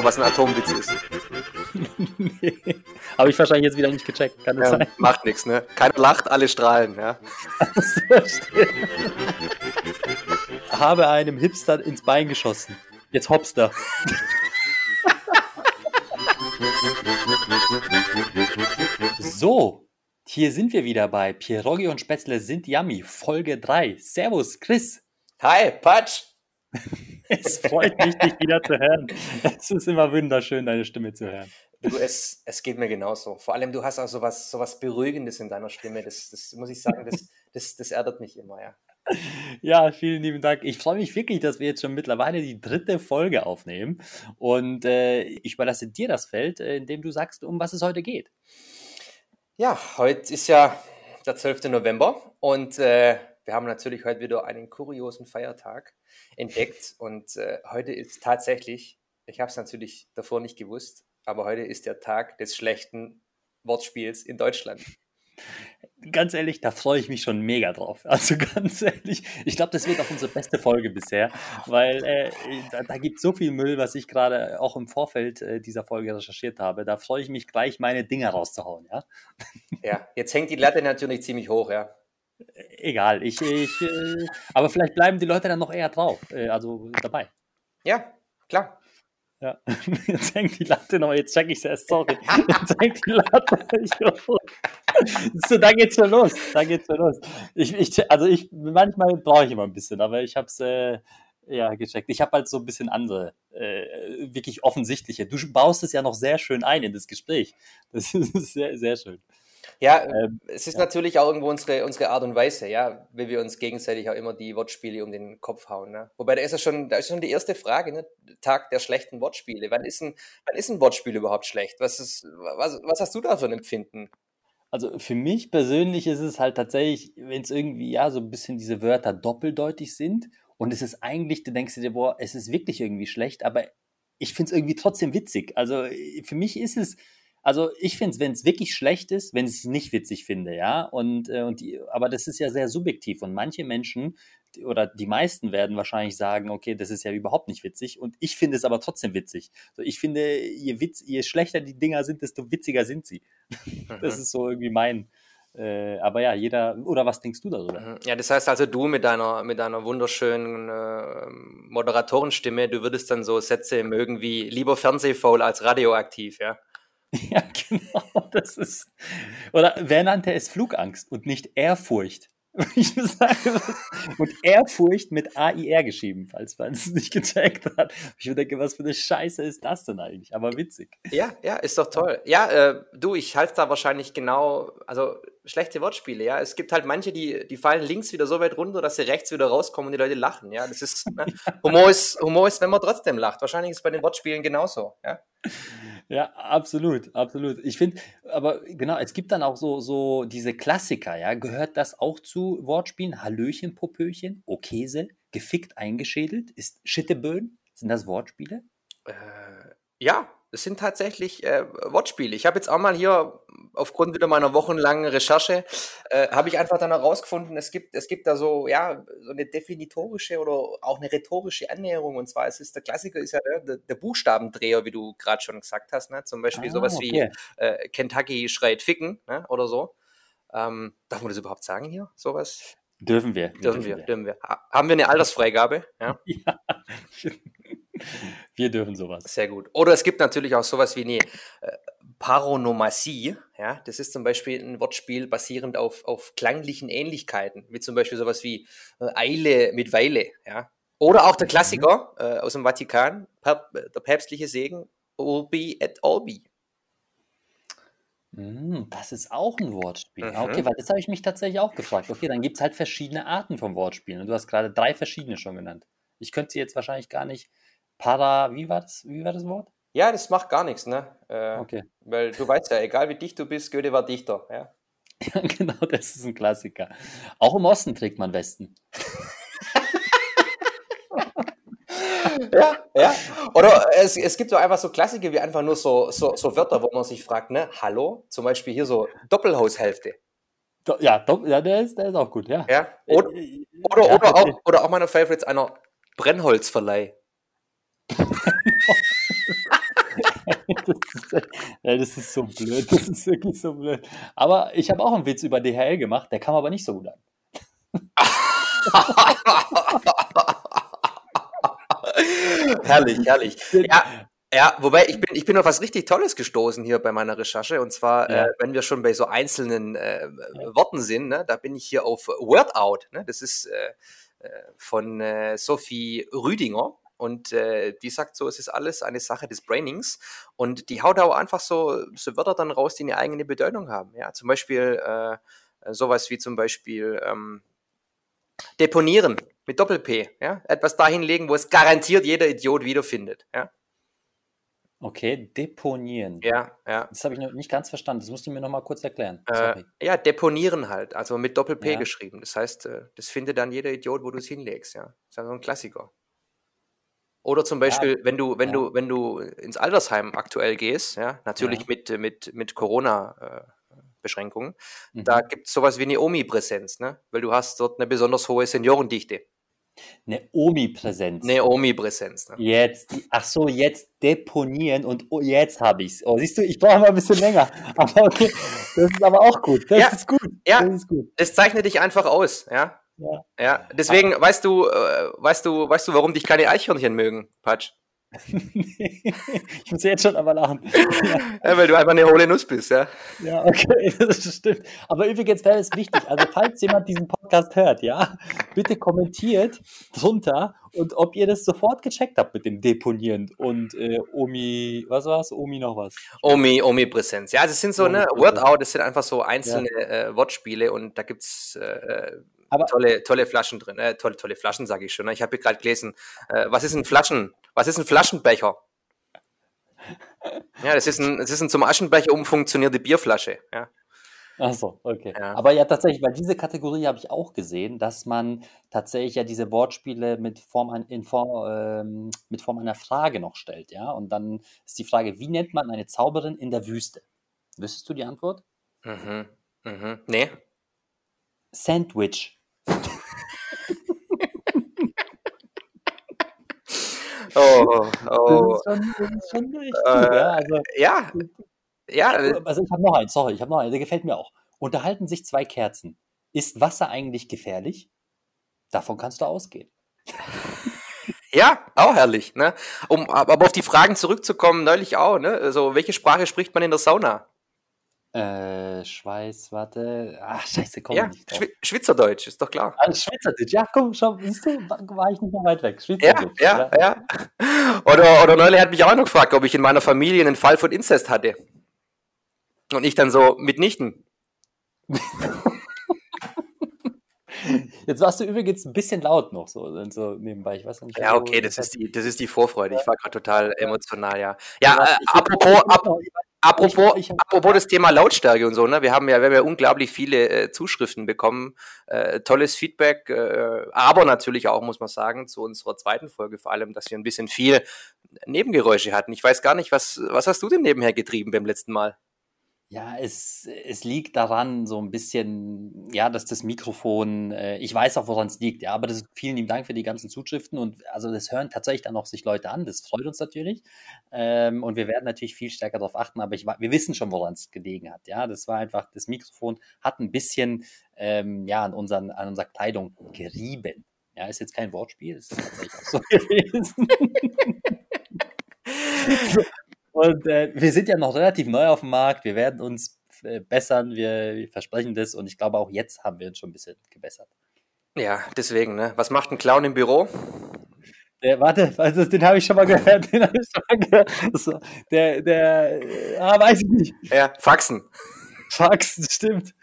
selber, was ein Atomwitz ist. nee. Habe ich wahrscheinlich jetzt wieder nicht gecheckt. Kann das Ja, sein? macht nichts, ne? Keiner lacht, alle strahlen, ja. Habe einem Hipster ins Bein geschossen. Jetzt Hopster. so, hier sind wir wieder bei Pierogi und Spätzle sind yummy, Folge 3. Servus, Chris. Hi, Patsch! Es freut mich, dich wieder zu hören. Es ist immer wunderschön, deine Stimme zu hören. Du, es, es geht mir genauso. Vor allem, du hast auch sowas, sowas Beruhigendes in deiner Stimme. Das, das muss ich sagen, das, das, das erdet mich immer, ja. Ja, vielen lieben Dank. Ich freue mich wirklich, dass wir jetzt schon mittlerweile die dritte Folge aufnehmen. Und äh, ich überlasse dir das Feld, äh, in dem du sagst, um was es heute geht. Ja, heute ist ja der 12. November und äh, wir haben natürlich heute wieder einen kuriosen Feiertag entdeckt. Und äh, heute ist tatsächlich, ich habe es natürlich davor nicht gewusst, aber heute ist der Tag des schlechten Wortspiels in Deutschland. Ganz ehrlich, da freue ich mich schon mega drauf. Also ganz ehrlich, ich glaube, das wird auch unsere beste Folge bisher, weil äh, da, da gibt es so viel Müll, was ich gerade auch im Vorfeld äh, dieser Folge recherchiert habe. Da freue ich mich gleich, meine Dinger rauszuhauen, ja. Ja, jetzt hängt die Latte natürlich ziemlich hoch, ja. Egal, ich, ich äh, aber vielleicht bleiben die Leute dann noch eher drauf, äh, also dabei. Ja, klar. Ja, jetzt hängt die Latte noch, jetzt check ich es erst, sorry. Jetzt hängt die Latte. So, da geht's schon los. Da geht's schon los. Ich, ich, also ich, manchmal brauche ich immer ein bisschen, aber ich habe es äh, ja gecheckt. Ich habe halt so ein bisschen andere, äh, wirklich offensichtliche. Du baust es ja noch sehr schön ein in das Gespräch. Das ist sehr, sehr schön. Ja, Ähm, es ist ja. natürlich auch irgendwo unsere, unsere Art und Weise, ja, wie wir uns gegenseitig auch immer die Wortspiele um den Kopf hauen. Ne? Wobei da ist ja schon, da ist schon die erste Frage, ne? Tag der schlechten Wortspiele. Wann ist ein, wann ist ein Wortspiel überhaupt schlecht? Was, ist, was, was hast du da für ein Empfinden? Also für mich persönlich ist es halt tatsächlich, wenn es irgendwie ja so ein bisschen diese Wörter doppeldeutig sind und es ist eigentlich, du denkst dir, boah, es ist wirklich irgendwie schlecht, aber ich finde es irgendwie trotzdem witzig. Also für mich ist es, also ich finde es, wenn es wirklich schlecht ist, wenn ich es nicht witzig finde, ja. Und, äh, und die, aber das ist ja sehr subjektiv und manche Menschen oder die meisten werden wahrscheinlich sagen, okay, das ist ja überhaupt nicht witzig und ich finde es aber trotzdem witzig. So, ich finde, je, witz, je schlechter die Dinger sind, desto witziger sind sie. Das Mhm. ist so irgendwie mein. Äh, aber ja, jeder. Oder was denkst du darüber? Mhm. Ja, das heißt also, du mit deiner, mit deiner wunderschönen äh, Moderatorenstimme, du würdest dann so Sätze mögen wie lieber Fernsehfaul als radioaktiv, ja? Ja, genau. Das ist. Oder wer nannte es Flugangst und nicht Ehrfurcht? Und Ehrfurcht mit AIR geschrieben, falls man es nicht gecheckt hat. Ich denke, was für eine Scheiße ist das denn eigentlich? Aber witzig. Ja, ja, ist doch toll. Ja, äh, du, ich halte da wahrscheinlich genau, also schlechte Wortspiele, ja. Es gibt halt manche, die, die fallen links wieder so weit runter, dass sie rechts wieder rauskommen und die Leute lachen, ja. Das ist, ne? Humor ist, Humor ist, wenn man trotzdem lacht. Wahrscheinlich ist es bei den Wortspielen genauso, ja. Ja, absolut, absolut. Ich finde, aber genau, es gibt dann auch so, so diese Klassiker, ja. Gehört das auch zu Wortspielen? Hallöchen, Popöchen, Okese, gefickt, eingeschädelt? Ist Schitteböen? Sind das Wortspiele? Äh, ja, es sind tatsächlich äh, Wortspiele. Ich habe jetzt auch mal hier aufgrund wieder meiner wochenlangen Recherche äh, habe ich einfach dann herausgefunden, es gibt es gibt da so ja so eine definitorische oder auch eine rhetorische Annäherung und zwar es ist der Klassiker ist ja ne, der, der Buchstabendreher, wie du gerade schon gesagt hast, ne? Zum Beispiel Ah, sowas wie okay. äh, Kentucky schreit ficken ne? oder so. Ähm, darf man das überhaupt sagen hier? Sowas Dürfen wir. dürfen wir, dürfen wir. Ha haben wir eine Altersfreigabe? Ja. Ja. Wir dürfen sowas. Sehr gut. Oder es gibt natürlich auch sowas wie eine äh, Paronomasie. Ja, das ist zum Beispiel ein Wortspiel basierend auf, auf klanglichen Ähnlichkeiten, wie zum Beispiel sowas wie äh, Eile mit Weile. Ja. Oder auch der Klassiker äh, aus dem Vatikan, Pap der päpstliche Segen, Urbi et Orbi. Mm, Das ist auch ein Wortspiel. Ah, Mhm. Okay, weil das habe ich mich tatsächlich auch gefragt. Okay, dann gibt es halt verschiedene Arten von Wortspielen. Und du hast gerade drei verschiedene schon genannt. Ich könnte sie jetzt wahrscheinlich gar nicht. Para, wie war das? Wie war das Wort? Ja, das macht gar nichts, ne? Äh, Okay. Weil du weißt ja, egal wie dicht du bist, Goethe war Dichter. Ja. Ja, genau, das ist ein Klassiker. Auch im Osten trägt man Westen. Ja, ja. Oder es, es gibt so einfach so Klassiker wie einfach nur so, so, so Wörter, wo man sich fragt, ne, hallo, zum Beispiel hier so Doppelhaushälfte. Do- Ja, do- ja der, ist, der ist auch gut, ja. Ja. Oder, oder, ja, oder, auch, oder auch meiner Favorites einer Brennholzverleih. das, ist, das ist so blöd. Das ist wirklich so blöd. Aber ich habe auch einen Witz über DHL gemacht, der kam aber nicht so gut an. herrlich, herrlich. Ja, ja, wobei ich bin, ich bin auf was richtig Tolles gestoßen hier bei meiner Recherche. Und zwar, ja. äh, wenn wir schon bei so einzelnen äh, ja. Worten sind, ne, da bin ich hier auf Wordout. Ne? Das ist äh, äh, von äh, Sophie Rüdinger. Und äh, die sagt so, es ist alles eine Sache des Brainings. Und die haut auch einfach so, so Wörter dann raus, die eine eigene Bedeutung haben. Ja, zum Beispiel äh, sowas wie zum Beispiel ähm, deponieren mit Doppel-P. Ja? Etwas dahinlegen, wo es garantiert jeder Idiot wiederfindet. Ja? Okay, deponieren. Ja, ja. Das habe ich noch nicht ganz verstanden. Das musst du mir noch mal kurz erklären. Äh, ja, deponieren halt, also mit Doppel-P ja. geschrieben. Das heißt, äh, das findet dann jeder Idiot, wo du es hinlegst. Ja, das ist also ein Klassiker. Oder zum Beispiel, ja. wenn du, wenn ja. du, wenn du ins Altersheim aktuell gehst, ja, natürlich mit, mit, mit Corona-Beschränkungen, äh, mhm. da gibt es sowas wie eine Omnipräsenz, ne? Weil du hast dort eine besonders hohe Seniorendichte. Eine Omnipräsenz. Eine Omnipräsenz. Ne? Jetzt, ach so, jetzt deponieren und oh, jetzt habe ich es. Oh, siehst du, ich brauche mal ein bisschen länger. Aber okay, das ist aber auch gut. Das ja, ist gut. Ja, das ist gut. Das zeichnet dich einfach aus, ja. Ja. ja. Deswegen, aber, weißt du, äh, weißt du, weißt du, warum dich keine Eichhörnchen mögen, Patsch? ich muss jetzt schon aber lachen. Ja, weil du einfach eine hohle Nuss bist, ja. Ja, okay, das stimmt. Aber übrigens wäre es wichtig, also falls jemand diesen Podcast hört, ja, bitte kommentiert drunter und ob ihr das sofort gecheckt habt mit dem Deponieren und äh, Omi, was war's? Omi noch was? Omi, Omi-Präsenz. Ja, das sind so, ne, Wordout, das sind einfach so einzelne ja. äh, Wortspiele und da gibt's äh, aber tolle, tolle Flaschen drin. Äh, tolle, tolle Flaschen, sage ich schon. Ne? Ich habe gerade gelesen, äh, was ist ein Flaschen? Was ist ein Flaschenbecher? Ja, das ist ein, das ist ein zum Aschenbecher umfunktionierte Bierflasche. Ja. Ach so, okay. Ja. Aber ja, tatsächlich, weil diese Kategorie habe ich auch gesehen, dass man tatsächlich ja diese Wortspiele mit Form, in Form, ähm, mit Form einer Frage noch stellt, ja. Und dann ist die Frage, wie nennt man eine Zauberin in der Wüste? Wüsstest du die Antwort? Mhm. Mhm. Nee. Sandwich. Oh, oh. Das ist schon, das ist schon echt äh, ja. Also, ja. ja. Also ich habe noch einen, sorry, ich habe noch einen, der gefällt mir auch. Unterhalten sich zwei Kerzen. Ist Wasser eigentlich gefährlich? Davon kannst du ausgehen. Ja, auch herrlich. Ne? Um aber auf die Fragen zurückzukommen, neulich auch. Ne? Also, welche Sprache spricht man in der Sauna? Äh, Schweiß, warte. Ach, scheiße, komm ja, nicht. Schw Schweizerdeutsch, ist doch klar. Ah, Schweizerdeutsch, ja, komm, schau, siehst du, war ich nicht mehr weit weg. Schweizerdeutsch. Ja, ja, ja. Oder, oder neulich hat mich auch noch gefragt, ob ich in meiner Familie einen Fall von Inzest hatte. Und ich dann so, mitnichten. Jetzt warst du übrigens ein bisschen laut noch so, so nebenbei. Ich weiß nicht. Ja, okay, das ist die, das ist die Vorfreude. Ich war gerade total emotional, ja. Ja, äh, apropos, ap Apropos, ich, ich apropos das Thema Lautstärke und so, ne? Wir haben ja, wir haben ja unglaublich viele äh, Zuschriften bekommen, äh, tolles Feedback, äh, aber natürlich auch, muss man sagen, zu unserer zweiten Folge vor allem, dass wir ein bisschen viel Nebengeräusche hatten. Ich weiß gar nicht, was, was hast du denn nebenher getrieben beim letzten Mal? Ja, es, es liegt daran so ein bisschen, ja, dass das Mikrofon, äh, ich weiß auch, woran es liegt, ja, aber das, vielen lieben Dank für die ganzen Zuschriften und also das hören tatsächlich dann auch sich Leute an, das freut uns natürlich ähm, und wir werden natürlich viel stärker darauf achten, aber ich, wir wissen schon, woran es gelegen hat, ja, das war einfach, das Mikrofon hat ein bisschen, ähm, ja, an, unseren, an unserer Kleidung gerieben. Ja, ist jetzt kein Wortspiel, ist tatsächlich auch so gewesen. Und äh, wir sind ja noch relativ neu auf dem Markt. Wir werden uns äh, bessern. Wir, wir, versprechen das. Und ich glaube, auch jetzt haben wir uns schon ein bisschen gebessert. Ja, deswegen, ne? Was macht ein Clown im Büro? Der, warte, also den habe ich schon mal gehört. Den habe ich schon mal gehört. So, der, der, ah, weiß ich nicht. Ja, Faxen. Faxen, stimmt.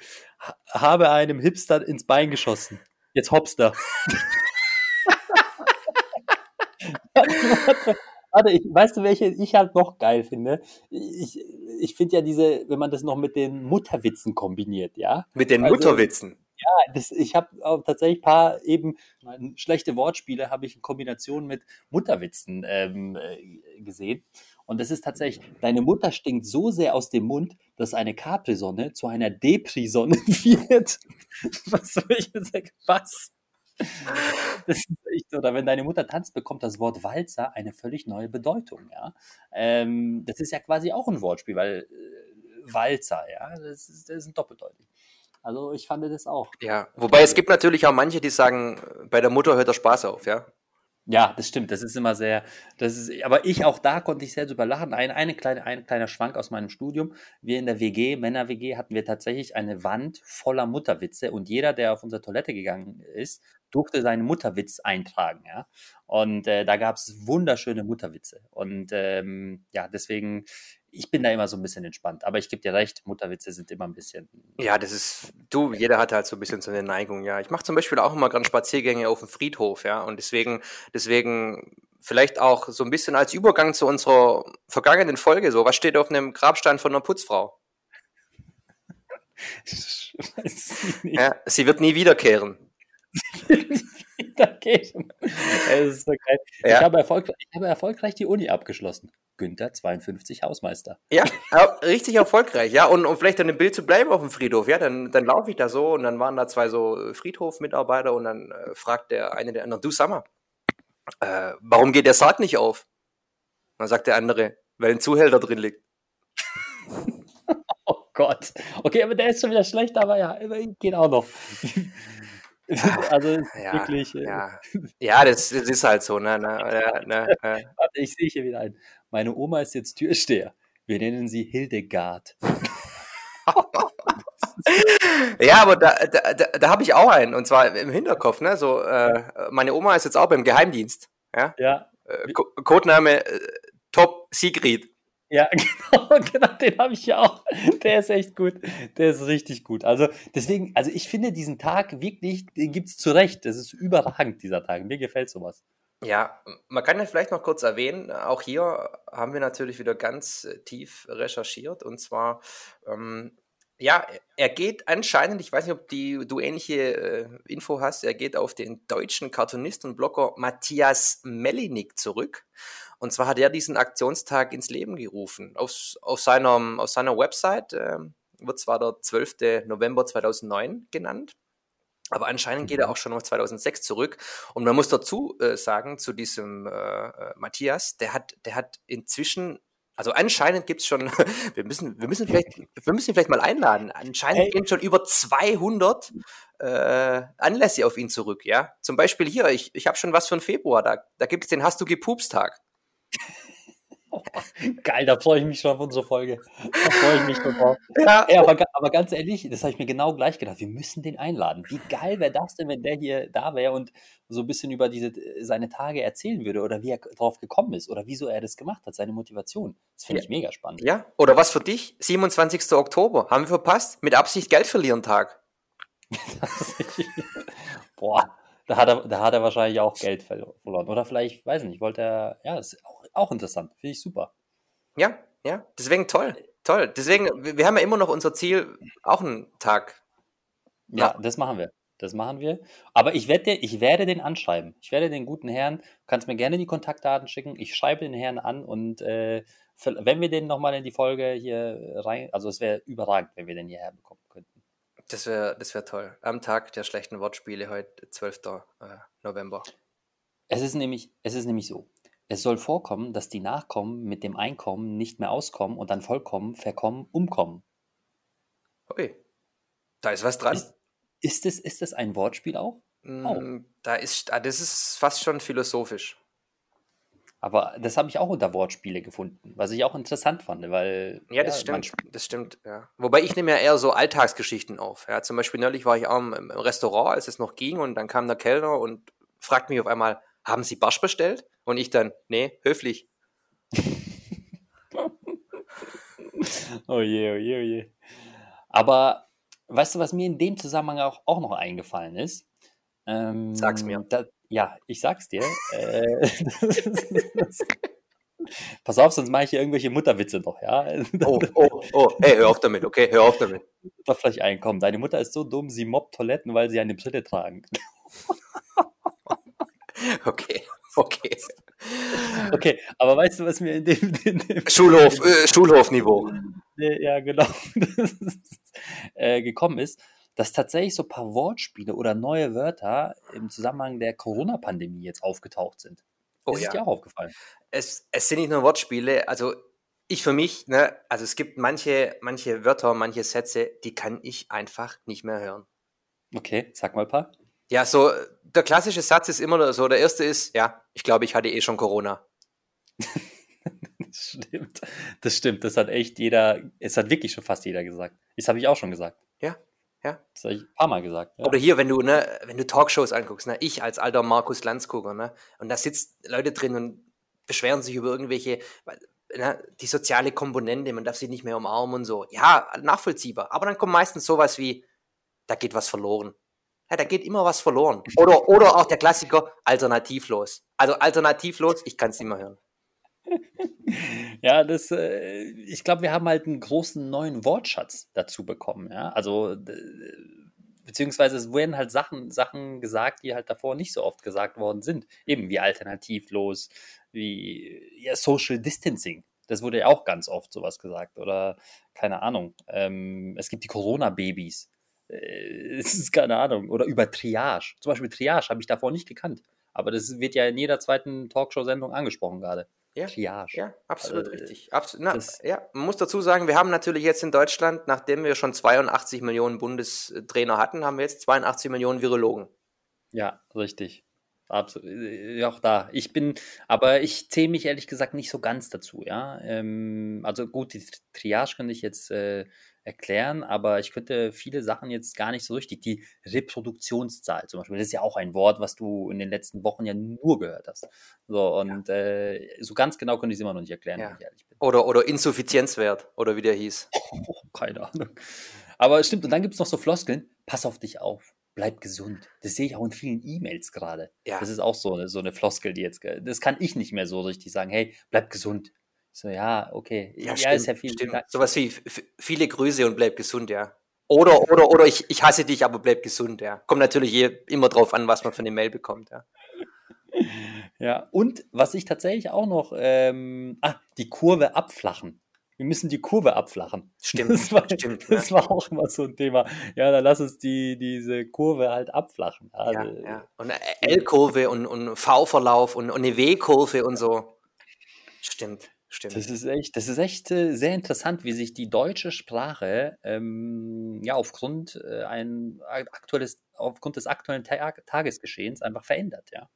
Habe einem Hipster ins Bein geschossen. Jetzt Hopster. Warte, ich, weißt du, welche ich halt noch geil finde? Ich, ich finde ja diese, wenn man das noch mit den Mutterwitzen kombiniert, ja? Mit den also, Mutterwitzen? Ja, das, ich habe tatsächlich ein paar eben schlechte Wortspiele habe ich in Kombination mit Mutterwitzen ähm, äh, gesehen. Und das ist tatsächlich, deine Mutter stinkt so sehr aus dem Mund, dass eine Capri-Sonne zu einer Depri-Sonne wird. Was soll ich sagen? Was? Das ist echt so. Oder wenn deine Mutter tanzt, bekommt das Wort Walzer eine völlig neue Bedeutung, ja. Ähm, das ist ja quasi auch ein Wortspiel, weil äh, Walzer, ja, das ist, das ist doppeldeutig. Also ich fand das auch. Ja, wobei es gibt natürlich auch manche, die sagen, bei der Mutter hört der Spaß auf, ja. Ja, das stimmt. Das ist immer sehr, das ist, aber ich auch da konnte ich sehr drüber lachen. Ein, eine kleine, ein kleiner Schwank aus meinem Studium. Wir in der WG, Männer-WG, hatten wir tatsächlich eine Wand voller Mutterwitze und jeder, der auf unsere Toilette gegangen ist, durfte seinen Mutterwitz eintragen, ja. Und äh, da gab es wunderschöne Mutterwitze. Und ähm, ja, deswegen, ich bin da immer so ein bisschen entspannt. Aber ich gebe dir recht, Mutterwitze sind immer ein bisschen. Ja, das ist, du, jeder hat halt so ein bisschen so eine Neigung, ja. Ich mache zum Beispiel auch immer gerade Spaziergänge auf dem Friedhof, ja. Und deswegen, deswegen vielleicht auch so ein bisschen als Übergang zu unserer vergangenen Folge so. Was steht auf einem Grabstein von einer Putzfrau? ja, sie wird nie wiederkehren. dagegen. So. Ja. Ich, habe erfolgreich, ich habe erfolgreich die Uni abgeschlossen. Günther 52 Hausmeister. Ja, richtig erfolgreich, ja. Und um vielleicht dann im Bild zu bleiben auf dem Friedhof, ja, dann, dann laufe ich da so und dann waren da zwei so Friedhofmitarbeiter und dann äh, fragt der eine der anderen, du sag mal, äh, warum geht der Sarg nicht auf? Und dann sagt der andere, weil ein Zuhälter drin liegt. oh Gott. Okay, aber der ist schon wieder schlecht, aber ja, geht auch noch. Also ja, wirklich. Äh, ja, ja das, das, ist halt so. Ne, ne, ne, Warte, ich sehe hier wieder ein. Meine Oma ist jetzt Türsteher. Wir nennen sie Hildegard. ja, aber da, da, da, da habe ich auch einen. Und zwar im Hinterkopf. Ne? So, äh, meine Oma ist jetzt auch beim Geheimdienst. Ja. ja. Äh, Codename äh, Top Sigrid. Ja, genau, genau, den habe ich ja auch. Der ist echt gut. Der ist richtig gut. Also deswegen, also ich finde diesen Tag wirklich, den gibt es zu Recht. Das ist überragend, dieser Tag. Mir gefällt sowas. Ja, man kann ja vielleicht noch kurz erwähnen, auch hier haben wir natürlich wieder ganz äh, tief recherchiert und zwar, ähm, ja, er geht anscheinend, ich weiß nicht, ob die, du ähnliche äh, Info hast, er geht auf den deutschen Cartoonist und Blogger Matthias Mellinik zurück und zwar hat er diesen Aktionstag ins Leben gerufen. Aus, aus, seiner, aus seiner Website äh, wird zwar der 12. November 2009 genannt, aber anscheinend geht er mhm. auch schon auf 2006 zurück. Und man muss dazu äh, sagen, zu diesem äh, äh, Matthias, der hat, der hat inzwischen, also anscheinend gibt es schon, wir müssen, wir müssen vielleicht, wir müssen ihn vielleicht mal einladen. Anscheinend hey. gehen schon über 200 äh, Anlässe auf ihn zurück, ja. Zum Beispiel hier, ich, ich habe schon was von Februar, da, da gibt es den Hast du gepupst-Tag. Geil, da freue ich mich schon auf unsere Folge. Da freue ich mich schon drauf. Ja. Ey, aber, aber, ganz ehrlich, das habe ich mir genau gleich gedacht. Wir müssen den einladen. Wie geil wäre das denn, wenn der hier da wäre und so ein bisschen über diese, seine Tage erzählen würde oder wie er drauf gekommen ist oder wieso er das gemacht hat, seine Motivation. Das finde ja. ich mega spannend. Ja, oder was für dich? 27. Oktober. Haben wir verpasst? Mit Absicht Geld verlieren Tag. Boah, da hat, er, da hat er wahrscheinlich auch Geld verloren. Oder vielleicht, weiß nicht, wollte er, ja, ist auch, auch interessant. Finde ich super. Ja, ja, deswegen toll. Toll. Deswegen, wir haben ja immer noch unser Ziel, auch einen Tag. Ja, ja das machen wir. Das machen wir. Aber ich werde, ich werde den anschreiben. Ich werde den guten Herrn, du kannst mir gerne die Kontaktdaten schicken. Ich schreibe den Herrn an und äh, wenn wir den nochmal in die Folge hier rein, also es wäre überragend, wenn wir den hierher bekommen könnten. Das wäre das wär toll. Am Tag der schlechten Wortspiele, heute 12. Äh, November. Es ist, nämlich, es ist nämlich so. Es soll vorkommen, dass die Nachkommen mit dem Einkommen nicht mehr auskommen und dann vollkommen, verkommen, umkommen. Okay. Da ist was dran. Ist, ist, es, ist das ein Wortspiel auch? Mm, oh. Da ist, ah, das ist fast schon philosophisch. Aber das habe ich auch unter Wortspiele gefunden, was ich auch interessant fand, weil. Ja, das ja, stimmt. Das stimmt, ja. Wobei ich nehme ja eher so Alltagsgeschichten auf. Ja, zum Beispiel neulich war ich auch im Restaurant, als es noch ging, und dann kam der Kellner und fragt mich auf einmal, haben Sie Barsch bestellt? Und ich dann, nee, höflich. oh je, oh je, oh je. Aber weißt du, was mir in dem Zusammenhang auch, auch noch eingefallen ist? Ähm, Sag's mir. Da, ja, ich sag's dir. äh, Pass auf, sonst mache ich hier irgendwelche Mutterwitze noch, ja? Oh, oh, oh, hey, hör auf damit, okay, hör auf damit. Doch vielleicht einkommen. Deine Mutter ist so dumm, sie mobbt Toiletten, weil sie eine Brille tragen. okay, okay. Okay, aber weißt du, was mir in dem. In dem Schulhof, äh, Schulhofniveau. Ja, genau. äh, gekommen ist? Dass tatsächlich so ein paar Wortspiele oder neue Wörter im Zusammenhang der Corona-Pandemie jetzt aufgetaucht sind. Oh ist ja. dir auch aufgefallen? Es, es sind nicht nur Wortspiele, also ich für mich, ne, also es gibt manche, manche Wörter, manche Sätze, die kann ich einfach nicht mehr hören. Okay, sag mal ein paar. Ja, so der klassische Satz ist immer so, der erste ist, ja, ich glaube, ich hatte eh schon Corona. Das stimmt. Das stimmt. Das hat echt jeder, es hat wirklich schon fast jeder gesagt. Das habe ich auch schon gesagt. Ja, ja. Das habe ich ein paar Mal gesagt. Ja. Oder hier, wenn du, ne, wenn du Talkshows anguckst, ne, ich als alter Markus Landsgucker, ne, und da sitzt Leute drin und beschweren sich über irgendwelche, ne, die soziale Komponente, man darf sie nicht mehr umarmen und so. Ja, nachvollziehbar. Aber dann kommt meistens sowas wie, da geht was verloren. Ja, da geht immer was verloren. Oder, oder auch der Klassiker, alternativlos. Also alternativlos, ich kann es nicht mehr hören. Ja, das, äh, ich glaube, wir haben halt einen großen neuen Wortschatz dazu bekommen, ja. Also, beziehungsweise es werden halt Sachen, Sachen gesagt, die halt davor nicht so oft gesagt worden sind. Eben wie alternativlos, wie ja, Social Distancing. Das wurde ja auch ganz oft sowas gesagt. Oder keine Ahnung. Ähm, es gibt die Corona-Babys. Äh, Es ist keine Ahnung. Oder über Triage. Zum Beispiel Triage habe ich davor nicht gekannt. Aber das wird ja in jeder zweiten Talkshow-Sendung angesprochen gerade. Ja, Triage. ja absolut Also, richtig. Absolut, na, ja, man muss dazu sagen, wir haben natürlich jetzt in Deutschland, nachdem wir schon 82 Millionen Bundestrainer hatten, haben wir jetzt 82 Millionen Virologen. Ja, richtig. Absolut. Äh, Auch da. Ich bin, aber ich zähle mich ehrlich gesagt nicht so ganz dazu, ja. Ähm, also gut, die Tri- Triage könnte ich jetzt äh, erklären, aber ich könnte viele Sachen jetzt gar nicht so richtig. Die Reproduktionszahl zum Beispiel, das ist ja auch ein Wort, was du in den letzten Wochen ja nur gehört hast. So, und äh, so ganz genau könnte ich es immer noch nicht erklären, Ja. wenn ich ehrlich bin. Oder, oder Insuffizienzwert, oder wie der hieß. Oh, keine Ahnung. Aber es stimmt, und dann gibt es noch so Floskeln, pass auf dich auf, bleib gesund. Das sehe ich auch in vielen E-Mails gerade. Ja. Das ist auch so eine, so eine Floskel, die jetzt, das kann ich nicht mehr so richtig sagen, hey, bleib gesund. So, ja, okay. Ja, ist ja viel. stimmt. Ja, Sowas wie viele Grüße und bleib gesund, ja. Oder, oder, oder ich, ich hasse dich, aber bleib gesund, ja. Kommt natürlich immer drauf an, was man für eine Mail bekommt, ja. ja, und was ich tatsächlich auch noch, ähm, ah, die Kurve abflachen. Wir müssen die Kurve abflachen. Stimmt, Das war, stimmt. das ja. war auch immer so ein Thema. Ja, dann lass uns die, diese Kurve halt abflachen. Ja, Also, ja. Und eine L-Kurve und, und V-Verlauf und, und eine W-Kurve und so. Stimmt, stimmt. Das ist echt, das ist echt äh, sehr interessant, wie sich die deutsche Sprache ähm, ja aufgrund äh, ein aktuelles, aufgrund des aktuellen Tag Tagesgeschehens einfach verändert, ja.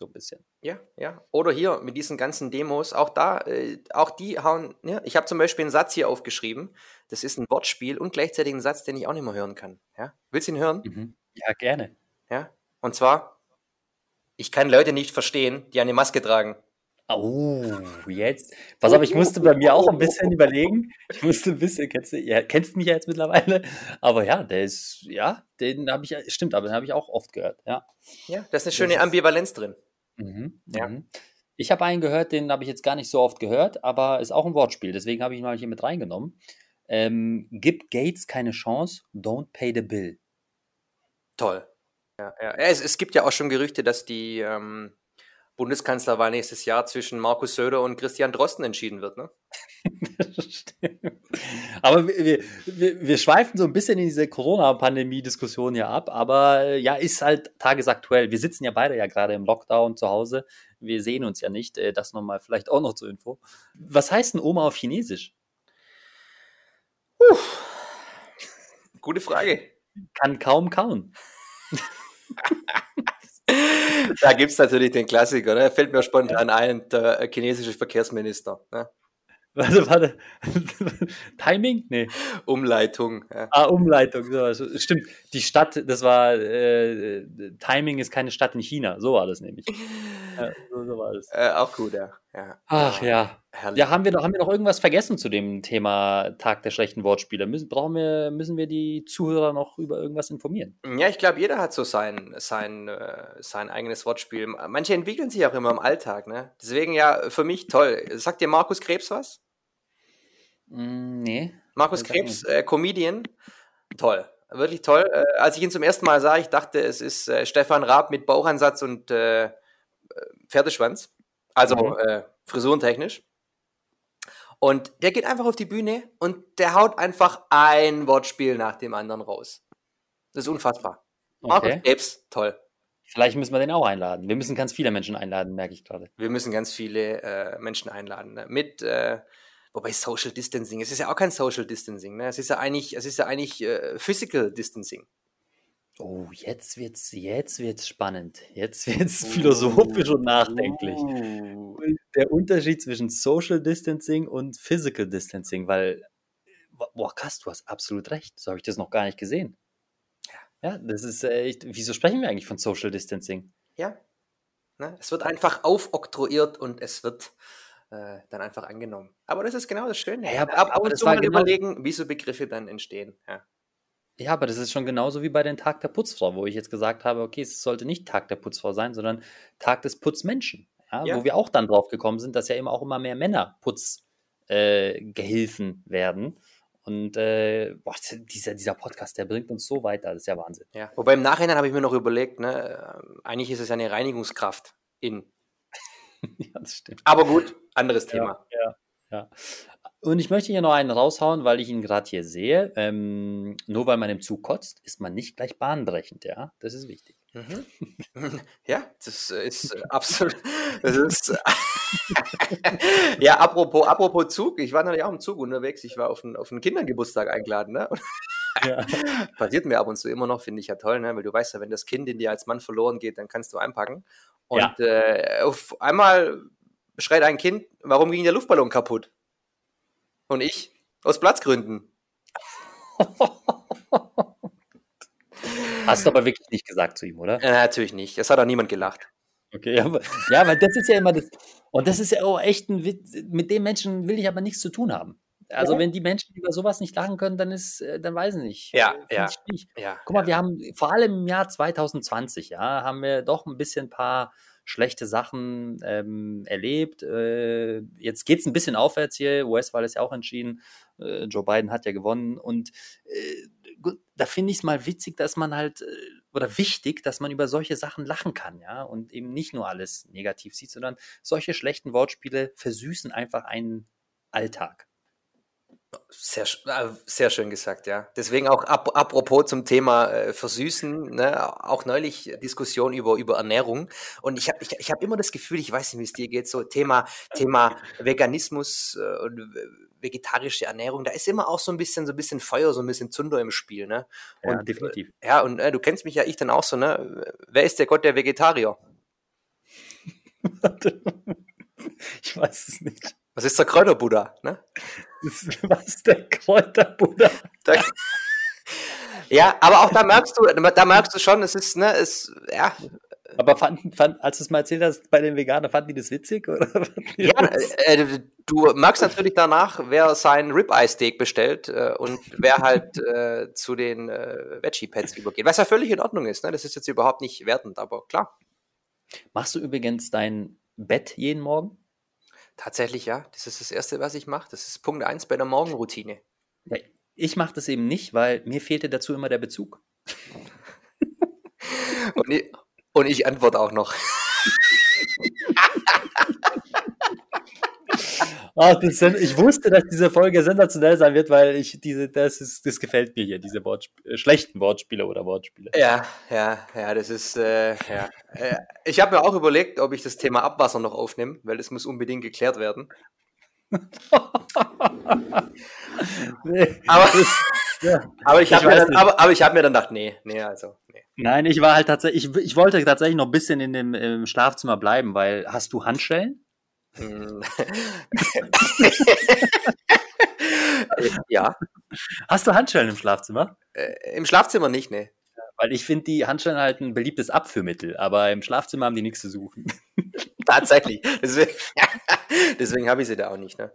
So ein bisschen. Ja, ja. Oder hier mit diesen ganzen Demos, auch da, äh, auch die hauen, ja, ich habe zum Beispiel einen Satz hier aufgeschrieben, das ist ein Wortspiel und gleichzeitig ein Satz, den ich auch nicht mehr hören kann. Ja? Willst du ihn hören? Mhm. Ja, gerne. Ja. Und zwar, ich kann Leute nicht verstehen, die eine Maske tragen. Oh, jetzt. Pass auf, ich musste bei mir auch ein bisschen überlegen. Ich musste ein bisschen, kennst du, ja, kennst mich ja jetzt mittlerweile. Aber ja, der ist, ja, den habe ich, stimmt, aber den habe ich auch oft gehört, ja. Ja, da ist eine schöne Ambivalenz drin. Mhm, Ja. mhm. Ich habe einen gehört, den habe ich jetzt gar nicht so oft gehört, aber ist auch ein Wortspiel, deswegen habe ich ihn mal hier mit reingenommen. Ähm, gibt Gates keine Chance, don't pay the bill. Toll. Ja, ja. Ja, Es, es gibt ja auch schon Gerüchte, dass die ähm, Bundeskanzlerwahl nächstes Jahr zwischen Markus Söder und Christian Drosten entschieden wird. Ne? Stimmt. aber wir, wir, wir, schweifen so ein bisschen in diese Corona-Pandemie-Diskussion hier ab, aber äh, ja, ist halt tagesaktuell. Wir sitzen ja beide ja gerade im Lockdown zu Hause. Wir sehen uns ja nicht. Äh, Das nochmal vielleicht auch noch zur Info. Was heißt denn Oma auf Chinesisch? Gute Frage. Kann kaum kauen. Da gibt es natürlich den Klassiker, ne? fällt mir spontan ein, der chinesische Verkehrsminister. Ne? Warte, warte. Timing? Nee. Umleitung. Ja. Ah, Umleitung. So, also, stimmt. Die Stadt, das war, äh, Timing ist keine Stadt in China. So war das nämlich. Ja, so, so war das. Äh, auch gut, ja. ja. Ach ja. Herrlich. Ja, haben wir, noch, haben wir noch irgendwas vergessen zu dem Thema Tag der schlechten Wortspiele? Müssen, brauchen wir, müssen wir die Zuhörer noch über irgendwas informieren? Ja, ich glaube, jeder hat so sein, sein, äh, sein eigenes Wortspiel. Manche entwickeln sich auch immer im Alltag. Ne? Deswegen ja, für mich toll. Sagt dir Markus Krebs was? Mm, nee. Markus Krebs, äh, Comedian. Toll. Wirklich toll. Äh, als ich ihn zum ersten Mal sah, ich dachte, es ist äh, Stefan Raab mit Bauchansatz und äh, äh, Pferdeschwanz. Also Mhm. frisurentechnisch. Und der geht einfach auf die Bühne und der haut einfach ein Wortspiel nach dem anderen raus. Das ist unfassbar. Markus Okay. Krebs, toll. Vielleicht müssen wir den auch einladen. Wir müssen ganz viele Menschen einladen, merke ich gerade. Wir müssen ganz viele äh, Menschen einladen. Ne? Mit, äh, wobei Social Distancing, es ist ja auch kein Social Distancing, ne? Es ist ja eigentlich, es ist ja eigentlich äh, Physical Distancing. Oh, jetzt wird's, jetzt wird's spannend. Jetzt wird's philosophisch und nachdenklich. Uh. Der Unterschied zwischen Social Distancing und Physical Distancing, weil, boah, krass, du hast absolut recht. So habe ich das noch gar nicht gesehen. Ja, das ist äh, echt, wieso sprechen wir eigentlich von Social Distancing? Ja. Ne? Es wird einfach aufoktroyiert und es wird äh, dann einfach angenommen. Aber das ist genau das Schöne. Ja, aber- ab, ab aber und das zu war mal genau- überlegen, wie so Begriffe dann entstehen. Ja. Ja, aber das ist schon genauso wie bei den Tag der Putzfrau, wo ich jetzt gesagt habe, okay, es sollte nicht Tag der Putzfrau sein, sondern Tag des Putzmenschen. Ja, Ja. Wo wir auch dann drauf gekommen sind, dass ja eben auch immer mehr Männer Putzgehilfen äh, werden. Und äh, boah, dieser, dieser Podcast, der bringt uns so weiter, das ist ja Wahnsinn. Ja. Wobei im Nachhinein habe ich mir noch überlegt, ne, äh, eigentlich ist es ja eine Reinigungskraft in. ja, das stimmt. Aber gut, anderes Thema. Ja, ja. Und ich möchte hier noch einen raushauen, weil ich ihn gerade hier sehe. Ähm, nur weil man im Zug kotzt, ist man nicht gleich bahnbrechend, ja. Das ist wichtig. Mhm. Ja, das ist äh, absolut. Das ist. ja, apropos, apropos Zug, ich war natürlich auch im Zug unterwegs. Ich war auf einen, auf einen Kindergeburtstag eingeladen. Ne? Ja. passiert mir ab und zu immer noch, finde ich ja toll, ne? weil du weißt ja, wenn das Kind in dir als Mann verloren geht, dann kannst du einpacken. Und Ja. äh, auf einmal schreit ein Kind, warum ging der Luftballon kaputt? Und ich, aus Platzgründen. Hast du aber wirklich nicht gesagt zu ihm, oder? Äh, natürlich nicht. Es hat auch niemand gelacht. Okay, ja, aber- ja, weil das ist ja immer das. Und das ist ja auch echt ein Witz. Mit dem Menschen will ich aber nichts zu tun haben. Also, Ja. wenn die Menschen über sowas nicht lachen können, dann ist, äh, dann weiß ich nicht. Ja, ja. ich schwierig. Ja. Guck mal, wir haben vor allem im Jahr 2020, ja, haben wir doch ein bisschen ein paar schlechte Sachen ähm, erlebt. Äh, jetzt geht es ein bisschen aufwärts hier. US-Wahl ist ja auch entschieden. Äh, Joe Biden hat ja gewonnen. Und äh, gut, da finde ich es mal witzig, dass man halt, äh, oder wichtig, dass man über solche Sachen lachen kann, ja, und eben nicht nur alles negativ sieht, sondern solche schlechten Wortspiele versüßen einfach einen Alltag. Sehr, äh, sehr schön gesagt, ja. Deswegen auch ap apropos zum Thema äh, Versüßen, ne, auch neulich Diskussion über, über Ernährung. Und ich habe ich, ich hab immer das Gefühl, ich weiß nicht, wie es dir geht, so Thema, Thema Veganismus äh, und äh, vegetarische Ernährung, da ist immer auch so ein bisschen, so ein bisschen Feuer, so ein bisschen Zunder im Spiel, ne? Ja, Und, definitiv. Ja, und äh, du kennst mich ja, ich dann auch so, ne? Wer ist der Gott der Vegetarier? ich weiß es nicht. Was ist der Kräuterbuddha, ne? Was ist der Kräuterbuddha? Da, ja, aber auch da merkst du, da merkst du schon, es ist, ne, es, ja, Aber fand, fand, als du es mal erzählt hast, bei den Veganern, fanden die das witzig? Oder fanden Ja, das- äh, du merkst natürlich danach, wer sein Ribeye-Steak bestellt äh, und wer halt äh, zu den äh, Veggie-Pads übergeht. Was ja völlig in Ordnung ist, ne? Das ist jetzt überhaupt nicht wertend, aber klar. Machst du übrigens dein Bett jeden Morgen? Tatsächlich, ja. Das ist das Erste, was ich mache. Das ist Punkt 1 bei der Morgenroutine. Ja, Ich mache das eben nicht, weil mir fehlte dazu immer der Bezug. Und ich, und ich antworte auch noch. Ah, das ich wusste, dass diese Folge sensationell sein wird, weil ich diese, das ist, das gefällt mir hier, diese Wortsp äh, schlechten Wortspiele oder Wortspiele. Ja, ja, ja, das ist, äh, ja. Äh, ich habe mir auch überlegt, ob ich das Thema Abwasser noch aufnehme, weil das muss unbedingt geklärt werden. Nee, Aber, das, ja. aber ich Ich habe mir, dann- aber, aber ich hab mir dann gedacht, nee, nee, also, nee. Nein, ich war halt tatsächlich, ich, ich wollte tatsächlich noch ein bisschen in dem im Schlafzimmer bleiben, weil hast du Handschellen? Hm. ja, Hast du Handschellen im Schlafzimmer? äh, im Schlafzimmer nicht, ne. Weil ich finde die Handschellen halt ein beliebtes Abführmittel, aber im Schlafzimmer haben die nichts zu suchen. Tatsächlich. Deswegen, deswegen habe ich sie da auch nicht, ne.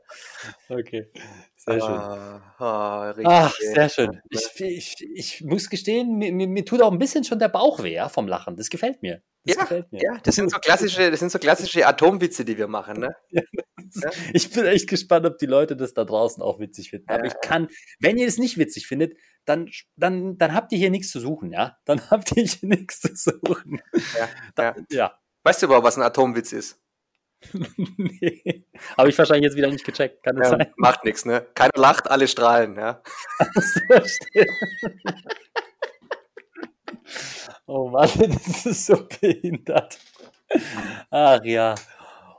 Okay, sehr schön. Ah, richtig, Ach, sehr schön. Ich, ich, ich muss gestehen, mir, mir, mir tut auch ein bisschen schon der Bauch weh ja, vom Lachen. Das gefällt mir. Das Ja. Ja, das sind so klassische, das sind so klassische Atomwitze, die wir machen, ne? Ich bin echt gespannt, ob die Leute das da draußen auch witzig finden. Aber Ja, ich kann, wenn ihr es nicht witzig findet, dann, dann, dann habt ihr hier nichts zu suchen, ja? Dann habt ihr hier nichts zu suchen. Ja, Da, ja. ja. Weißt du überhaupt, was ein Atomwitz ist? nee. Habe ich wahrscheinlich jetzt wieder nicht gecheckt. Kann das Ja, sein? macht nichts, ne? Keiner lacht, alle strahlen, ja. So. Oh Mann, das ist so behindert. Ach ja.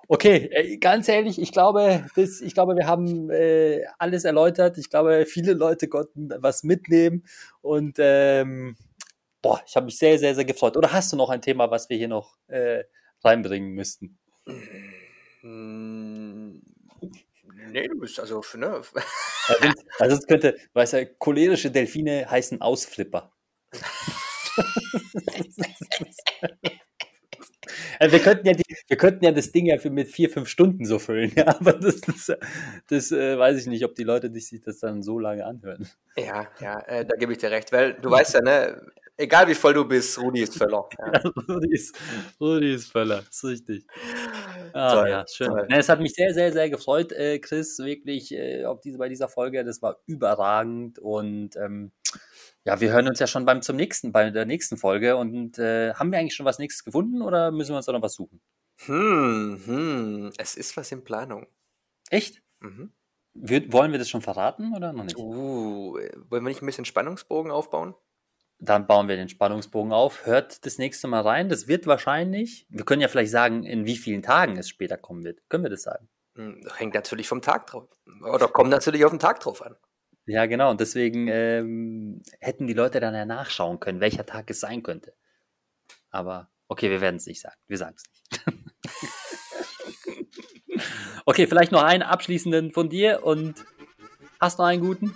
Okay, äh, ganz ehrlich, ich glaube, das, ich glaube, wir haben äh, alles erläutert. Ich glaube, viele Leute konnten was mitnehmen und ähm, boah, ich habe mich sehr, sehr, sehr gefreut. Oder hast du noch ein Thema, was wir hier noch äh, reinbringen müssten? Hm, nee, du bist also, ne? also es könnte, weißt du, cholerische Delfine heißen Ausflipper. Also wir, könnten ja die, wir könnten ja das Ding ja für mit vier, fünf Stunden so füllen, ja, aber das, das, das äh, weiß ich nicht, ob die Leute sich das dann so lange anhören. Ja, ja, äh, da gebe ich dir recht, weil du weißt ja, ne, egal wie voll du bist, Rudi ist Völler. Ja. ja Rudi, ist, Rudi ist Völler, ist richtig. Ah, toll, ja, schön. Ja, es hat mich sehr, sehr, sehr gefreut, äh, Chris, wirklich äh, auf diese, bei dieser Folge. Das war überragend und ähm, ja, wir hören uns ja schon beim zum nächsten, bei der nächsten Folge. Und äh, haben wir eigentlich schon was nächstes gefunden oder müssen wir uns da noch was suchen? Hm, hm, es ist was in Planung. Echt? Mhm. Wir, wollen wir das schon verraten oder noch nicht? Uh, wollen wir nicht ein bisschen Spannungsbogen aufbauen? Dann bauen wir den Spannungsbogen auf. Hört das nächste Mal rein. Das wird wahrscheinlich, wir können ja vielleicht sagen, in wie vielen Tagen es später kommen wird. Können wir das sagen? Hm, hängt natürlich vom Tag drauf. Oder kommt natürlich auf den Tag drauf an. Ja, genau. Und deswegen ähm, hätten die Leute dann ja nachschauen können, welcher Tag es sein könnte. Aber okay, wir werden es nicht sagen. Wir sagen es nicht. okay, vielleicht noch einen abschließenden von dir und hast noch einen guten?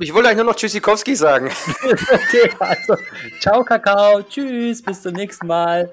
Ich wollte eigentlich nur noch Tschüssikowski sagen. okay, also ciao Kakao, tschüss, bis zum nächsten Mal.